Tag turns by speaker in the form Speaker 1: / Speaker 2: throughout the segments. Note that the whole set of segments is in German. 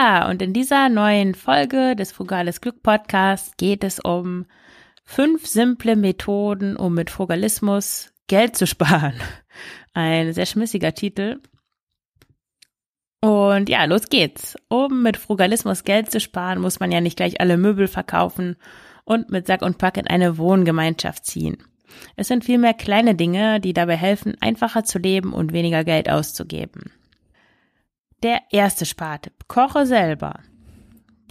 Speaker 1: Ja, und in dieser neuen Folge des Frugales Glück Podcasts geht es um fünf simple Methoden, um mit Frugalismus Geld zu sparen. Ein sehr schmissiger Titel. Und ja, los geht's. Um mit Frugalismus Geld zu sparen, muss man ja nicht gleich alle Möbel verkaufen und mit Sack und Pack in eine Wohngemeinschaft ziehen. Es sind vielmehr kleine Dinge, die dabei helfen, einfacher zu leben und weniger Geld auszugeben. Der erste Spartipp. Koche selber.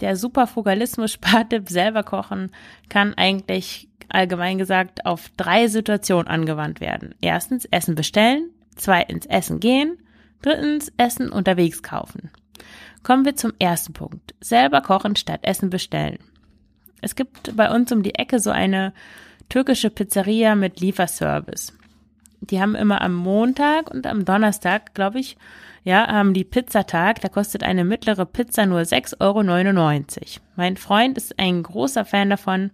Speaker 1: Der Superfugalismus-Spartipp selber kochen kann eigentlich allgemein gesagt auf drei Situationen angewandt werden. Erstens Essen bestellen, zweitens Essen gehen, drittens Essen unterwegs kaufen. Kommen wir zum ersten Punkt. Selber kochen statt Essen bestellen. Es gibt bei uns um die Ecke so eine türkische Pizzeria mit Lieferservice. Die haben immer am Montag und am Donnerstag, glaube ich, ja, haben die Pizzatag, da kostet eine mittlere Pizza nur 6,99 Euro. Mein Freund ist ein großer Fan davon,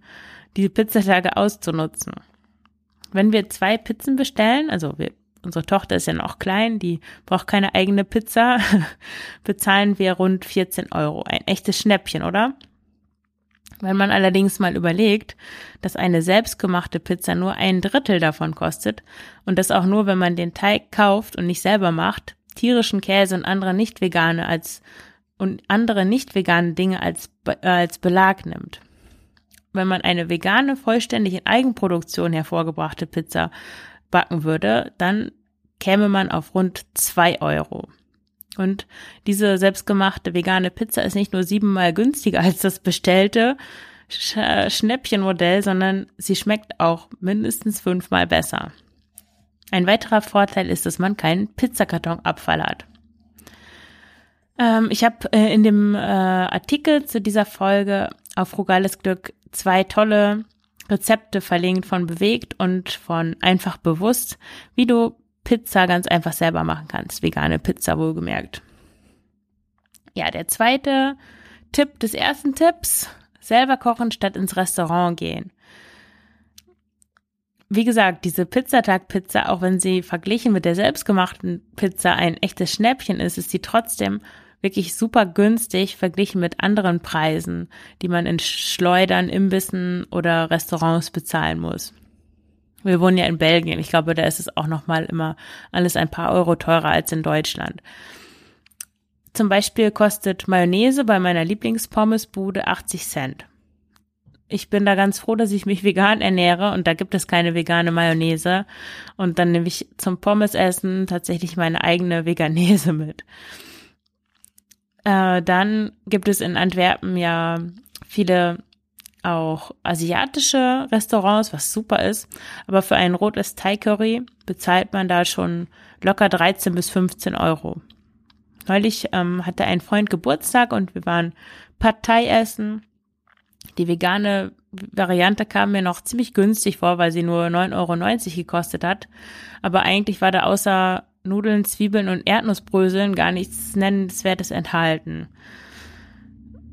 Speaker 1: diese Pizzatage auszunutzen. Wenn wir zwei Pizzen bestellen, also wir, unsere Tochter ist ja noch klein, die braucht keine eigene Pizza, bezahlen wir rund 14 Euro. Ein echtes Schnäppchen, oder? Wenn man allerdings mal überlegt, dass eine selbstgemachte Pizza nur ein Drittel davon kostet und das auch nur, wenn man den Teig kauft und nicht selber macht, tierischen Käse und andere nicht vegane als und andere nicht vegane Dinge als, äh, als Belag nimmt. Wenn man eine vegane, vollständig in Eigenproduktion hervorgebrachte Pizza backen würde, dann käme man auf rund zwei Euro. Und diese selbstgemachte vegane Pizza ist nicht nur siebenmal günstiger als das bestellte Sch Schnäppchenmodell, sondern sie schmeckt auch mindestens fünfmal besser. Ein weiterer Vorteil ist, dass man keinen Pizzakartonabfall hat. Ähm, ich habe äh, in dem äh, Artikel zu dieser Folge auf Frugales Glück zwei tolle Rezepte verlinkt von Bewegt und von Einfach Bewusst, wie du Pizza ganz einfach selber machen kannst. Vegane Pizza wohlgemerkt. Ja, der zweite Tipp des ersten Tipps, selber kochen statt ins Restaurant gehen wie gesagt, diese Pizzatag-Pizza, auch wenn sie verglichen mit der selbstgemachten Pizza ein echtes Schnäppchen ist, ist sie trotzdem wirklich super günstig verglichen mit anderen Preisen, die man in Schleudern, Imbissen oder Restaurants bezahlen muss. Wir wohnen ja in Belgien. Ich glaube, da ist es auch nochmal immer alles ein paar Euro teurer als in Deutschland. Zum Beispiel kostet Mayonnaise bei meiner Lieblingspommesbude 80 Cent ich bin da ganz froh, dass ich mich vegan ernähre und da gibt es keine vegane Mayonnaise. Und dann nehme ich zum Pommesessen tatsächlich meine eigene Veganese mit. Äh, dann gibt es in Antwerpen ja viele auch asiatische Restaurants, was super ist. Aber für ein rotes Thai Curry bezahlt man da schon locker 13 bis 15 Euro. Neulich ähm, hatte ein Freund Geburtstag und wir waren Pad Thai essen die vegane Variante kam mir noch ziemlich günstig vor, weil sie nur 9,90 Euro gekostet hat. Aber eigentlich war da außer Nudeln, Zwiebeln und Erdnussbröseln gar nichts Nennenswertes enthalten.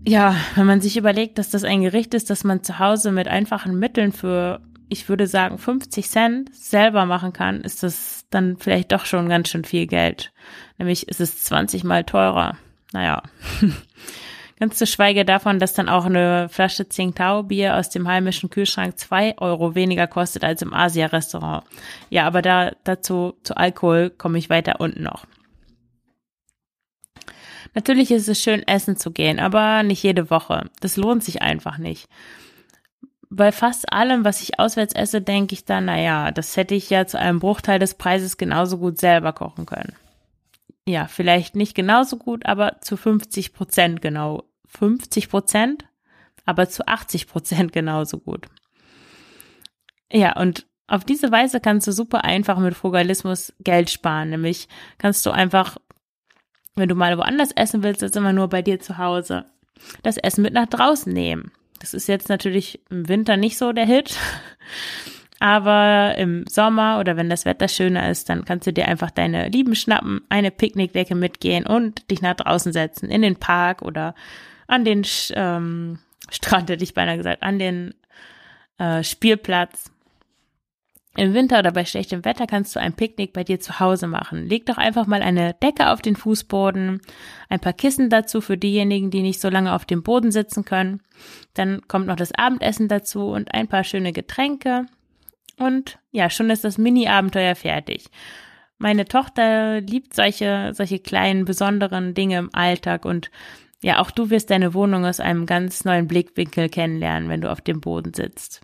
Speaker 1: Ja, wenn man sich überlegt, dass das ein Gericht ist, das man zu Hause mit einfachen Mitteln für, ich würde sagen, 50 Cent selber machen kann, ist das dann vielleicht doch schon ganz schön viel Geld. Nämlich ist es 20 mal teurer. Naja. Ganz zu schweige davon, dass dann auch eine Flasche Tsingtao Bier aus dem heimischen Kühlschrank zwei Euro weniger kostet als im Asia-Restaurant. Ja, aber da, dazu, zu Alkohol komme ich weiter unten noch. Natürlich ist es schön, essen zu gehen, aber nicht jede Woche. Das lohnt sich einfach nicht. Bei fast allem, was ich auswärts esse, denke ich dann, naja, das hätte ich ja zu einem Bruchteil des Preises genauso gut selber kochen können. Ja, vielleicht nicht genauso gut, aber zu 50 Prozent genau 50 Prozent, aber zu 80 Prozent genauso gut. Ja, und auf diese Weise kannst du super einfach mit Frugalismus Geld sparen. Nämlich kannst du einfach wenn du mal woanders essen willst, ist immer nur bei dir zu Hause. Das Essen mit nach draußen nehmen. Das ist jetzt natürlich im Winter nicht so der Hit. Aber im Sommer oder wenn das Wetter schöner ist, dann kannst du dir einfach deine Lieben schnappen, eine Picknickdecke mitgehen und dich nach draußen setzen, in den Park oder an den ähm, Strand, hätte ich beinahe gesagt, an den äh, Spielplatz. Im Winter oder bei schlechtem Wetter kannst du ein Picknick bei dir zu Hause machen. Leg doch einfach mal eine Decke auf den Fußboden, ein paar Kissen dazu für diejenigen, die nicht so lange auf dem Boden sitzen können. Dann kommt noch das Abendessen dazu und ein paar schöne Getränke. Und ja, schon ist das Mini-Abenteuer fertig. Meine Tochter liebt solche, solche kleinen, besonderen Dinge im Alltag und ja, auch du wirst deine Wohnung aus einem ganz neuen Blickwinkel kennenlernen, wenn du auf dem Boden sitzt.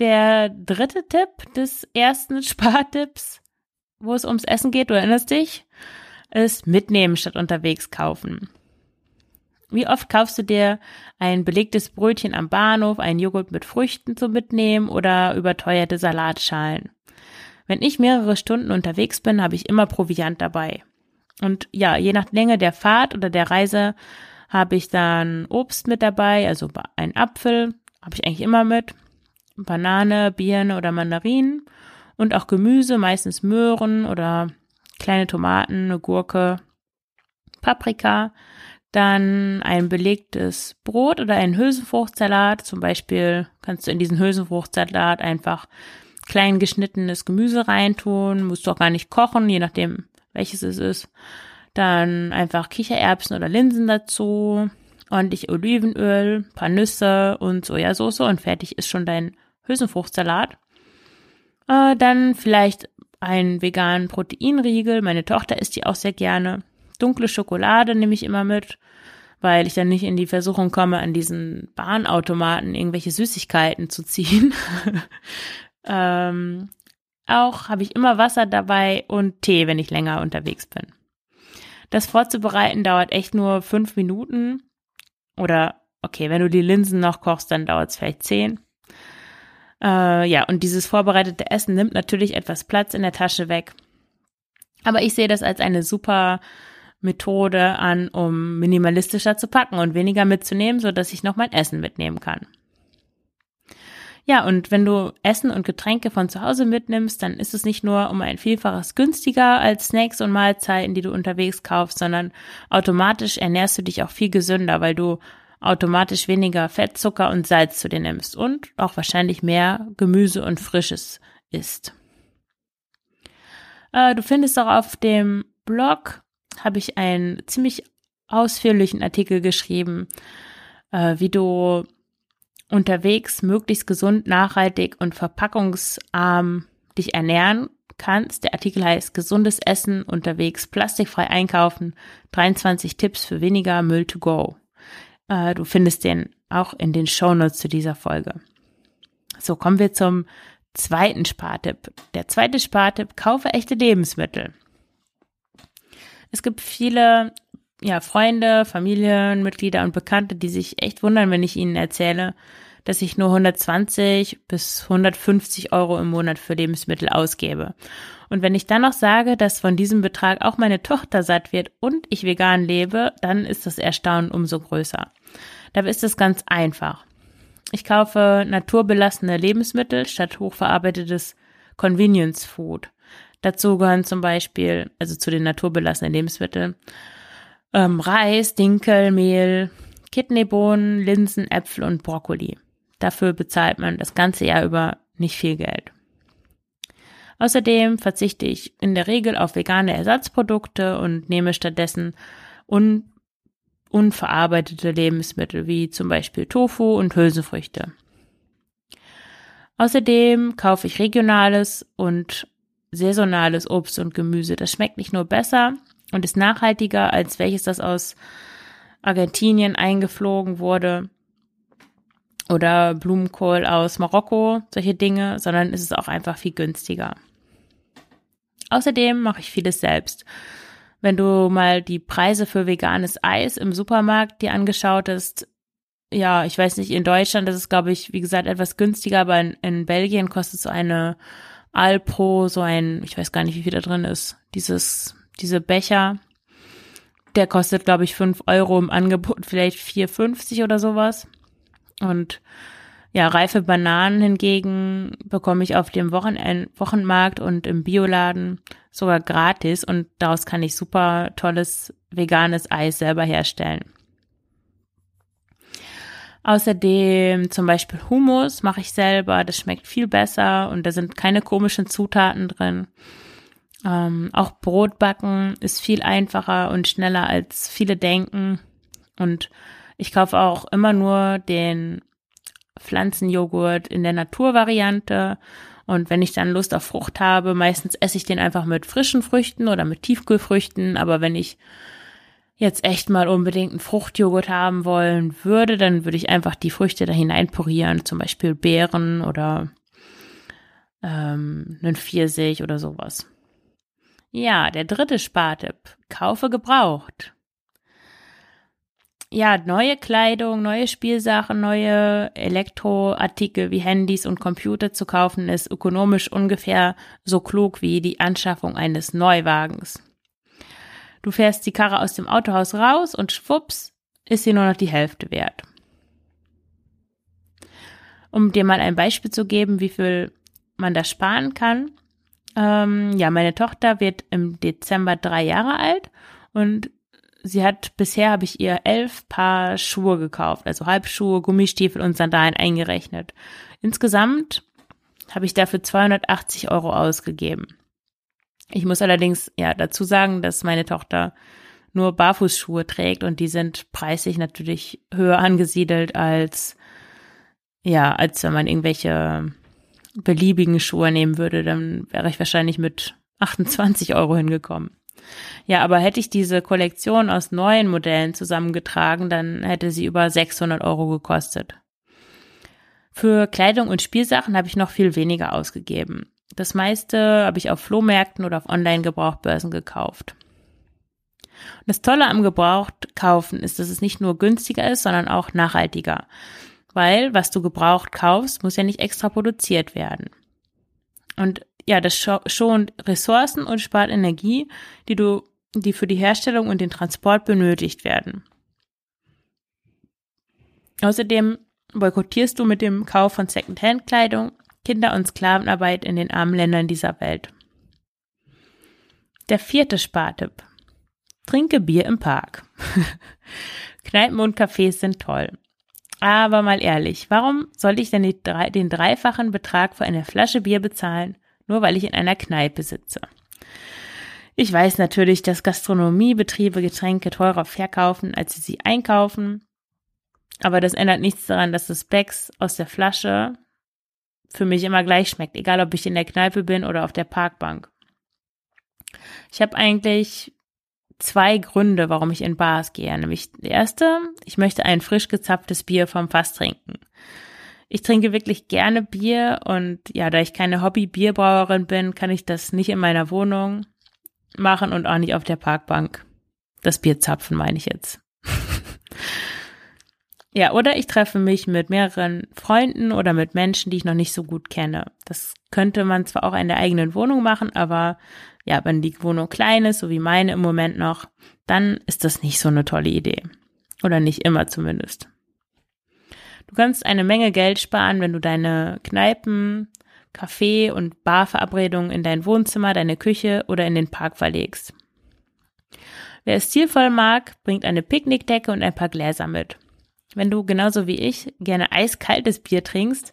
Speaker 1: Der dritte Tipp des ersten Spartipps, wo es ums Essen geht, du erinnerst dich, ist mitnehmen statt unterwegs kaufen. Wie oft kaufst du dir ein belegtes Brötchen am Bahnhof, einen Joghurt mit Früchten zum Mitnehmen oder überteuerte Salatschalen? Wenn ich mehrere Stunden unterwegs bin, habe ich immer Proviant dabei. Und ja, je nach Länge der Fahrt oder der Reise habe ich dann Obst mit dabei, also ein Apfel habe ich eigentlich immer mit, Banane, Birne oder Mandarinen und auch Gemüse, meistens Möhren oder kleine Tomaten, eine Gurke, Paprika, dann ein belegtes Brot oder einen Hülsenfruchtsalat. Zum Beispiel kannst du in diesen Hülsenfruchtsalat einfach klein geschnittenes Gemüse reintun, musst du auch gar nicht kochen, je nachdem welches es ist. Dann einfach Kichererbsen oder Linsen dazu, ordentlich Olivenöl, paar Nüsse und Sojasauce und fertig ist schon dein Hülsenfruchtsalat. Äh, dann vielleicht einen veganen Proteinriegel. Meine Tochter isst die auch sehr gerne. Dunkle Schokolade nehme ich immer mit, weil ich dann nicht in die Versuchung komme, an diesen Bahnautomaten irgendwelche Süßigkeiten zu ziehen. ähm, auch habe ich immer Wasser dabei und Tee, wenn ich länger unterwegs bin. Das vorzubereiten dauert echt nur fünf Minuten. Oder, okay, wenn du die Linsen noch kochst, dann dauert es vielleicht zehn. Äh, ja, und dieses vorbereitete Essen nimmt natürlich etwas Platz in der Tasche weg. Aber ich sehe das als eine super Methode an, um minimalistischer zu packen und weniger mitzunehmen, so dass ich noch mein Essen mitnehmen kann. Ja, und wenn du Essen und Getränke von zu Hause mitnimmst, dann ist es nicht nur um ein Vielfaches günstiger als Snacks und Mahlzeiten, die du unterwegs kaufst, sondern automatisch ernährst du dich auch viel gesünder, weil du automatisch weniger Fett, Zucker und Salz zu dir nimmst und auch wahrscheinlich mehr Gemüse und Frisches isst. Äh, du findest auch auf dem Blog habe ich einen ziemlich ausführlichen Artikel geschrieben, äh, wie du unterwegs möglichst gesund, nachhaltig und verpackungsarm dich ernähren kannst. Der Artikel heißt Gesundes Essen unterwegs, plastikfrei einkaufen, 23 Tipps für weniger Müll to go. Äh, du findest den auch in den Shownotes zu dieser Folge. So, kommen wir zum zweiten Spartipp. Der zweite Spartipp, kaufe echte Lebensmittel. Es gibt viele ja, Freunde, Familienmitglieder und Bekannte, die sich echt wundern, wenn ich ihnen erzähle, dass ich nur 120 bis 150 Euro im Monat für Lebensmittel ausgebe. Und wenn ich dann noch sage, dass von diesem Betrag auch meine Tochter satt wird und ich vegan lebe, dann ist das Erstaunen umso größer. Dabei ist es ganz einfach. Ich kaufe naturbelassene Lebensmittel statt hochverarbeitetes Convenience Food. Dazu gehören zum Beispiel, also zu den naturbelassenen Lebensmitteln, ähm, Reis, Dinkel, Mehl, Kidneybohnen, Linsen, Äpfel und Brokkoli. Dafür bezahlt man das ganze Jahr über nicht viel Geld. Außerdem verzichte ich in der Regel auf vegane Ersatzprodukte und nehme stattdessen un unverarbeitete Lebensmittel wie zum Beispiel Tofu und Hülsenfrüchte. Außerdem kaufe ich regionales und saisonales Obst und Gemüse. Das schmeckt nicht nur besser und ist nachhaltiger als welches das aus Argentinien eingeflogen wurde oder Blumenkohl aus Marokko, solche Dinge, sondern ist es auch einfach viel günstiger. Außerdem mache ich vieles selbst. Wenn du mal die Preise für veganes Eis im Supermarkt dir angeschaut hast, ja, ich weiß nicht, in Deutschland ist glaube ich, wie gesagt, etwas günstiger, aber in, in Belgien kostet so eine Alpro, so ein, ich weiß gar nicht, wie viel da drin ist, dieses diese Becher. Der kostet, glaube ich, fünf Euro im Angebot, vielleicht 4,50 oder sowas. Und ja, reife Bananen hingegen bekomme ich auf dem Wochen Wochenmarkt und im Bioladen sogar gratis und daraus kann ich super tolles veganes Eis selber herstellen. Außerdem zum Beispiel Hummus mache ich selber, das schmeckt viel besser und da sind keine komischen Zutaten drin. Ähm, auch Brot backen ist viel einfacher und schneller als viele denken. Und ich kaufe auch immer nur den Pflanzenjoghurt in der Naturvariante. Und wenn ich dann Lust auf Frucht habe, meistens esse ich den einfach mit frischen Früchten oder mit Tiefkühlfrüchten. Aber wenn ich jetzt echt mal unbedingt einen Fruchtjoghurt haben wollen würde, dann würde ich einfach die Früchte da hinein purieren, zum Beispiel Beeren oder ähm, einen Pfirsich oder sowas. Ja, der dritte Spartipp. Kaufe gebraucht. Ja, neue Kleidung, neue Spielsachen, neue Elektroartikel wie Handys und Computer zu kaufen, ist ökonomisch ungefähr so klug wie die Anschaffung eines Neuwagens. Du fährst die Karre aus dem Autohaus raus und schwupps ist sie nur noch die Hälfte wert. Um dir mal ein Beispiel zu geben, wie viel man da sparen kann. Ähm, ja, meine Tochter wird im Dezember drei Jahre alt und sie hat bisher habe ich ihr elf Paar Schuhe gekauft, also Halbschuhe, Gummistiefel und Sandalen eingerechnet. Insgesamt habe ich dafür 280 Euro ausgegeben. Ich muss allerdings ja dazu sagen, dass meine Tochter nur Barfußschuhe trägt und die sind preislich natürlich höher angesiedelt als ja, als wenn man irgendwelche beliebigen Schuhe nehmen würde, dann wäre ich wahrscheinlich mit 28 Euro hingekommen. Ja, aber hätte ich diese Kollektion aus neuen Modellen zusammengetragen, dann hätte sie über 600 Euro gekostet. Für Kleidung und Spielsachen habe ich noch viel weniger ausgegeben. Das meiste habe ich auf Flohmärkten oder auf Online-Gebrauchtbörsen gekauft. Das Tolle am Gebrauchtkaufen ist, dass es nicht nur günstiger ist, sondern auch nachhaltiger. Weil, was du gebraucht kaufst, muss ja nicht extra produziert werden. Und ja, das schont Ressourcen und spart Energie, die du, die für die Herstellung und den Transport benötigt werden. Außerdem boykottierst du mit dem Kauf von Secondhand-Kleidung Kinder- und Sklavenarbeit in den armen Ländern dieser Welt. Der vierte Spartipp. Trinke Bier im Park. Kneipen und Cafés sind toll. Aber mal ehrlich, warum soll ich denn den dreifachen Betrag für eine Flasche Bier bezahlen, nur weil ich in einer Kneipe sitze? Ich weiß natürlich, dass Gastronomiebetriebe Getränke teurer verkaufen, als sie sie einkaufen. Aber das ändert nichts daran, dass das Becks aus der Flasche für mich immer gleich schmeckt, egal ob ich in der Kneipe bin oder auf der Parkbank. Ich habe eigentlich zwei Gründe, warum ich in Bars gehe. Nämlich der erste, ich möchte ein frisch gezapftes Bier vom Fass trinken. Ich trinke wirklich gerne Bier und ja, da ich keine Hobby-Bierbrauerin bin, kann ich das nicht in meiner Wohnung machen und auch nicht auf der Parkbank. Das Bier zapfen meine ich jetzt. Ja, oder ich treffe mich mit mehreren Freunden oder mit Menschen, die ich noch nicht so gut kenne. Das könnte man zwar auch in der eigenen Wohnung machen, aber ja, wenn die Wohnung klein ist, so wie meine im Moment noch, dann ist das nicht so eine tolle Idee. Oder nicht immer zumindest. Du kannst eine Menge Geld sparen, wenn du deine Kneipen, Café und Barverabredungen in dein Wohnzimmer, deine Küche oder in den Park verlegst. Wer es zielvoll mag, bringt eine Picknickdecke und ein paar Gläser mit. Wenn du genauso wie ich gerne eiskaltes Bier trinkst,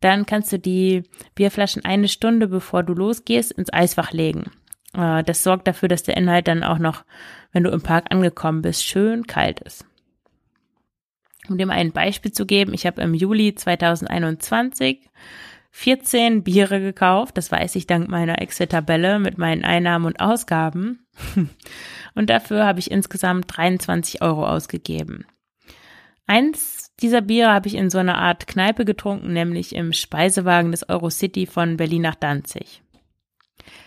Speaker 1: dann kannst du die Bierflaschen eine Stunde bevor du losgehst ins Eisfach legen. Äh, das sorgt dafür, dass der Inhalt dann auch noch, wenn du im Park angekommen bist, schön kalt ist. Um mal ein Beispiel zu geben, ich habe im Juli 2021 14 Biere gekauft. Das weiß ich dank meiner Excel-Tabelle mit meinen Einnahmen und Ausgaben. Und dafür habe ich insgesamt 23 Euro ausgegeben. Eins dieser Biere habe ich in so einer Art Kneipe getrunken, nämlich im Speisewagen des Eurocity von Berlin nach Danzig.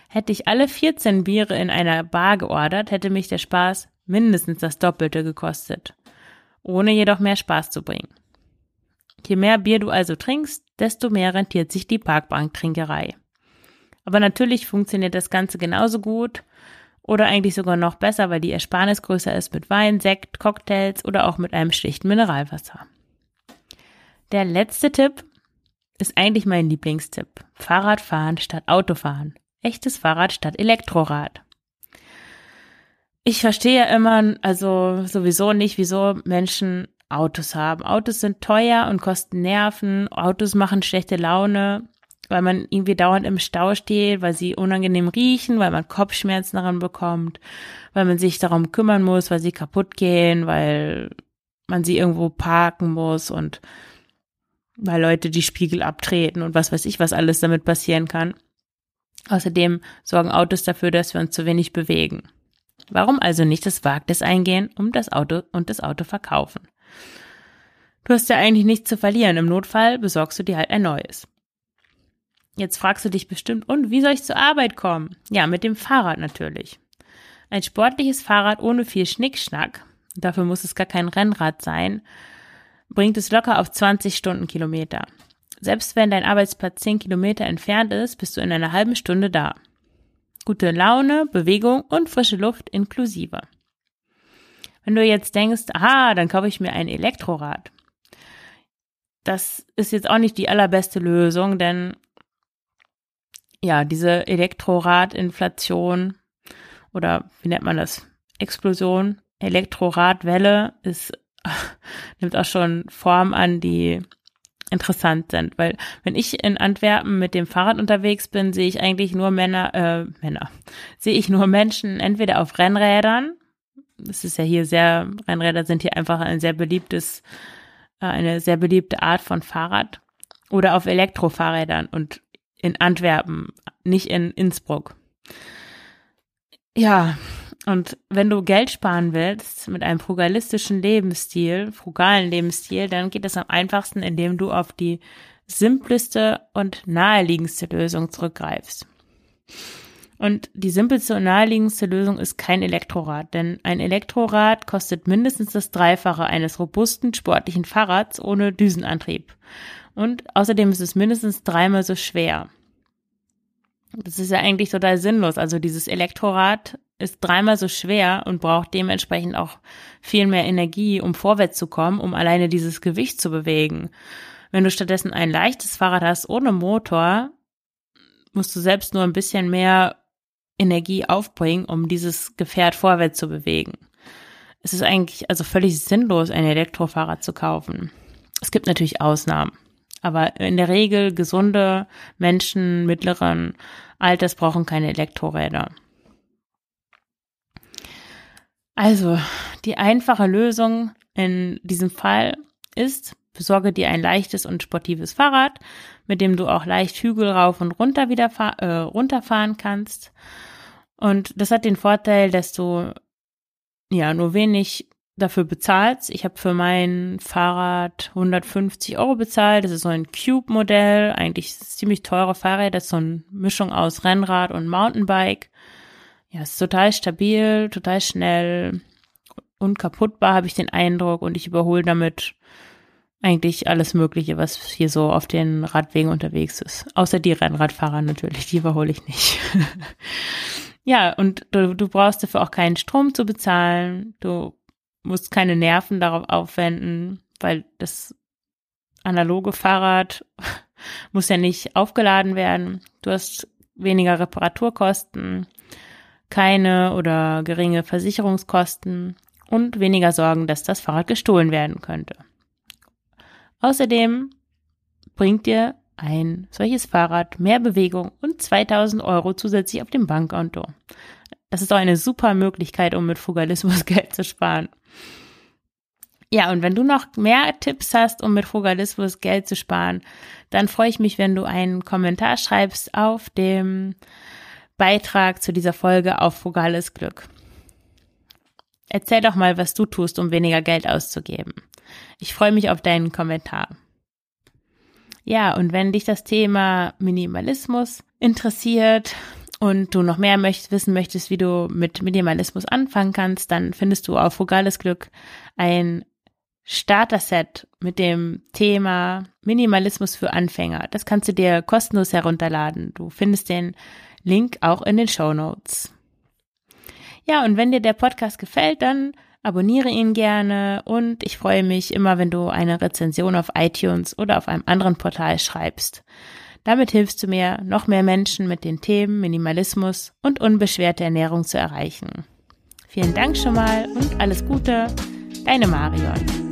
Speaker 1: Hätte ich alle 14 Biere in einer Bar geordert, hätte mich der Spaß mindestens das Doppelte gekostet, ohne jedoch mehr Spaß zu bringen. Je mehr Bier du also trinkst, desto mehr rentiert sich die Parkbanktrinkerei. Aber natürlich funktioniert das Ganze genauso gut Oder eigentlich sogar noch besser, weil die Ersparnis größer ist mit Wein, Sekt, Cocktails oder auch mit einem schlichten Mineralwasser. Der letzte Tipp ist eigentlich mein Lieblingstipp. Fahrradfahren statt Autofahren. Echtes Fahrrad statt Elektrorad. Ich verstehe immer, also sowieso nicht, wieso Menschen Autos haben. Autos sind teuer und kosten Nerven. Autos machen schlechte Laune weil man irgendwie dauernd im Stau steht, weil sie unangenehm riechen, weil man Kopfschmerzen daran bekommt, weil man sich darum kümmern muss, weil sie kaputt gehen, weil man sie irgendwo parken muss und weil Leute die Spiegel abtreten und was weiß ich, was alles damit passieren kann. Außerdem sorgen Autos dafür, dass wir uns zu wenig bewegen. Warum also nicht das Wagnis eingehen um das Auto und das Auto verkaufen? Du hast ja eigentlich nichts zu verlieren. Im Notfall besorgst du dir halt ein neues. Jetzt fragst du dich bestimmt, und wie soll ich zur Arbeit kommen? Ja, mit dem Fahrrad natürlich. Ein sportliches Fahrrad ohne viel Schnickschnack, dafür muss es gar kein Rennrad sein, bringt es locker auf 20 Stundenkilometer. Selbst wenn dein Arbeitsplatz 10 Kilometer entfernt ist, bist du in einer halben Stunde da. Gute Laune, Bewegung und frische Luft inklusive. Wenn du jetzt denkst, aha, dann kaufe ich mir ein Elektrorad. Das ist jetzt auch nicht die allerbeste Lösung, denn ja, diese Elektroradinflation oder wie nennt man das? Explosion, Elektroradwelle ist, nimmt auch schon Form an, die interessant sind, weil wenn ich in Antwerpen mit dem Fahrrad unterwegs bin, sehe ich eigentlich nur Männer, äh, Männer, sehe ich nur Menschen entweder auf Rennrädern, das ist ja hier sehr, Rennräder sind hier einfach ein sehr beliebtes, äh, eine sehr beliebte Art von Fahrrad. Oder auf Elektrofahrrädern und in Antwerpen, nicht in Innsbruck. Ja, und wenn du Geld sparen willst mit einem frugalistischen Lebensstil, frugalen Lebensstil, dann geht es am einfachsten, indem du auf die simpleste und naheliegendste Lösung zurückgreifst. Und die simpelste und naheliegendste Lösung ist kein Elektrorad, denn ein Elektrorad kostet mindestens das Dreifache eines robusten sportlichen Fahrrads ohne Düsenantrieb. Und außerdem ist es mindestens dreimal so schwer. Das ist ja eigentlich total sinnlos. Also dieses Elektrorad ist dreimal so schwer und braucht dementsprechend auch viel mehr Energie, um vorwärts zu kommen, um alleine dieses Gewicht zu bewegen. Wenn du stattdessen ein leichtes Fahrrad hast ohne Motor, musst du selbst nur ein bisschen mehr Energie aufbringen, um dieses Gefährt vorwärts zu bewegen. Es ist eigentlich also völlig sinnlos, ein Elektrofahrrad zu kaufen. Es gibt natürlich Ausnahmen. Aber in der Regel gesunde Menschen mittleren Alters brauchen keine Elektroräder. Also, die einfache Lösung in diesem Fall ist, besorge dir ein leichtes und sportives Fahrrad, mit dem du auch leicht Hügel rauf und runter wieder äh, runterfahren kannst. Und das hat den Vorteil, dass du ja nur wenig dafür bezahlt. Ich habe für mein Fahrrad 150 Euro bezahlt. Das ist so ein Cube-Modell, eigentlich ziemlich teure Fahrrad. Das ist so eine Mischung aus Rennrad und Mountainbike. Ja, ist total stabil, total schnell, unkaputtbar, habe ich den Eindruck. Und ich überhole damit eigentlich alles Mögliche, was hier so auf den Radwegen unterwegs ist. Außer die Rennradfahrer natürlich, die überhole ich nicht. ja, und du, du brauchst dafür auch keinen Strom zu bezahlen. Du musst keine Nerven darauf aufwenden, weil das analoge Fahrrad muss ja nicht aufgeladen werden. Du hast weniger Reparaturkosten, keine oder geringe Versicherungskosten und weniger Sorgen, dass das Fahrrad gestohlen werden könnte. Außerdem bringt dir ein solches Fahrrad mehr Bewegung und 2000 Euro zusätzlich auf dem Bankkonto. Das ist doch eine super Möglichkeit, um mit Frugalismus Geld zu sparen. Ja, und wenn du noch mehr Tipps hast, um mit Frugalismus Geld zu sparen, dann freue ich mich, wenn du einen Kommentar schreibst auf dem Beitrag zu dieser Folge auf Frugales Glück. Erzähl doch mal, was du tust, um weniger Geld auszugeben. Ich freue mich auf deinen Kommentar. Ja, und wenn dich das Thema Minimalismus interessiert, und du noch mehr möcht, wissen möchtest, wie du mit Minimalismus anfangen kannst, dann findest du auf Frugales Glück ein Starter-Set mit dem Thema Minimalismus für Anfänger. Das kannst du dir kostenlos herunterladen. Du findest den Link auch in den Show Notes. Ja, und wenn dir der Podcast gefällt, dann abonniere ihn gerne und ich freue mich immer, wenn du eine Rezension auf iTunes oder auf einem anderen Portal schreibst. Damit hilfst du mir, noch mehr Menschen mit den Themen Minimalismus und unbeschwerte Ernährung zu erreichen. Vielen Dank schon mal und alles Gute, deine Marion.